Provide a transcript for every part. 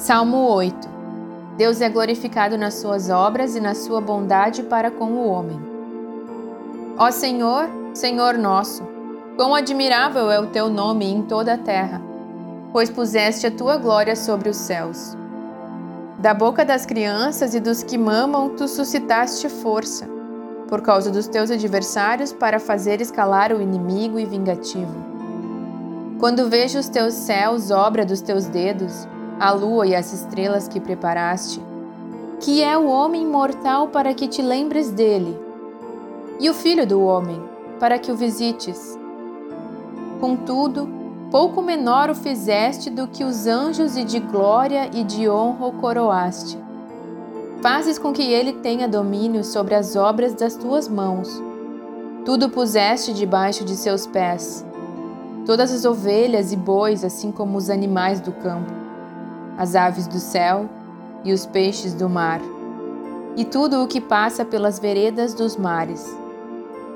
Salmo 8 Deus é glorificado nas suas obras e na sua bondade para com o homem. Ó Senhor, Senhor nosso, quão admirável é o teu nome em toda a terra, pois puseste a tua glória sobre os céus. Da boca das crianças e dos que mamam, tu suscitaste força, por causa dos teus adversários, para fazer escalar o inimigo e vingativo. Quando vejo os teus céus, obra dos teus dedos, a lua e as estrelas que preparaste, que é o homem mortal para que te lembres dele, e o filho do homem, para que o visites. Contudo, pouco menor o fizeste do que os anjos, e de glória e de honra o coroaste. Fazes com que ele tenha domínio sobre as obras das tuas mãos. Tudo puseste debaixo de seus pés. Todas as ovelhas e bois, assim como os animais do campo, as aves do céu e os peixes do mar, e tudo o que passa pelas veredas dos mares.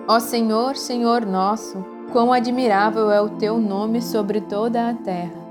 Ó Senhor, Senhor nosso, Quão admirável é o teu nome sobre toda a terra!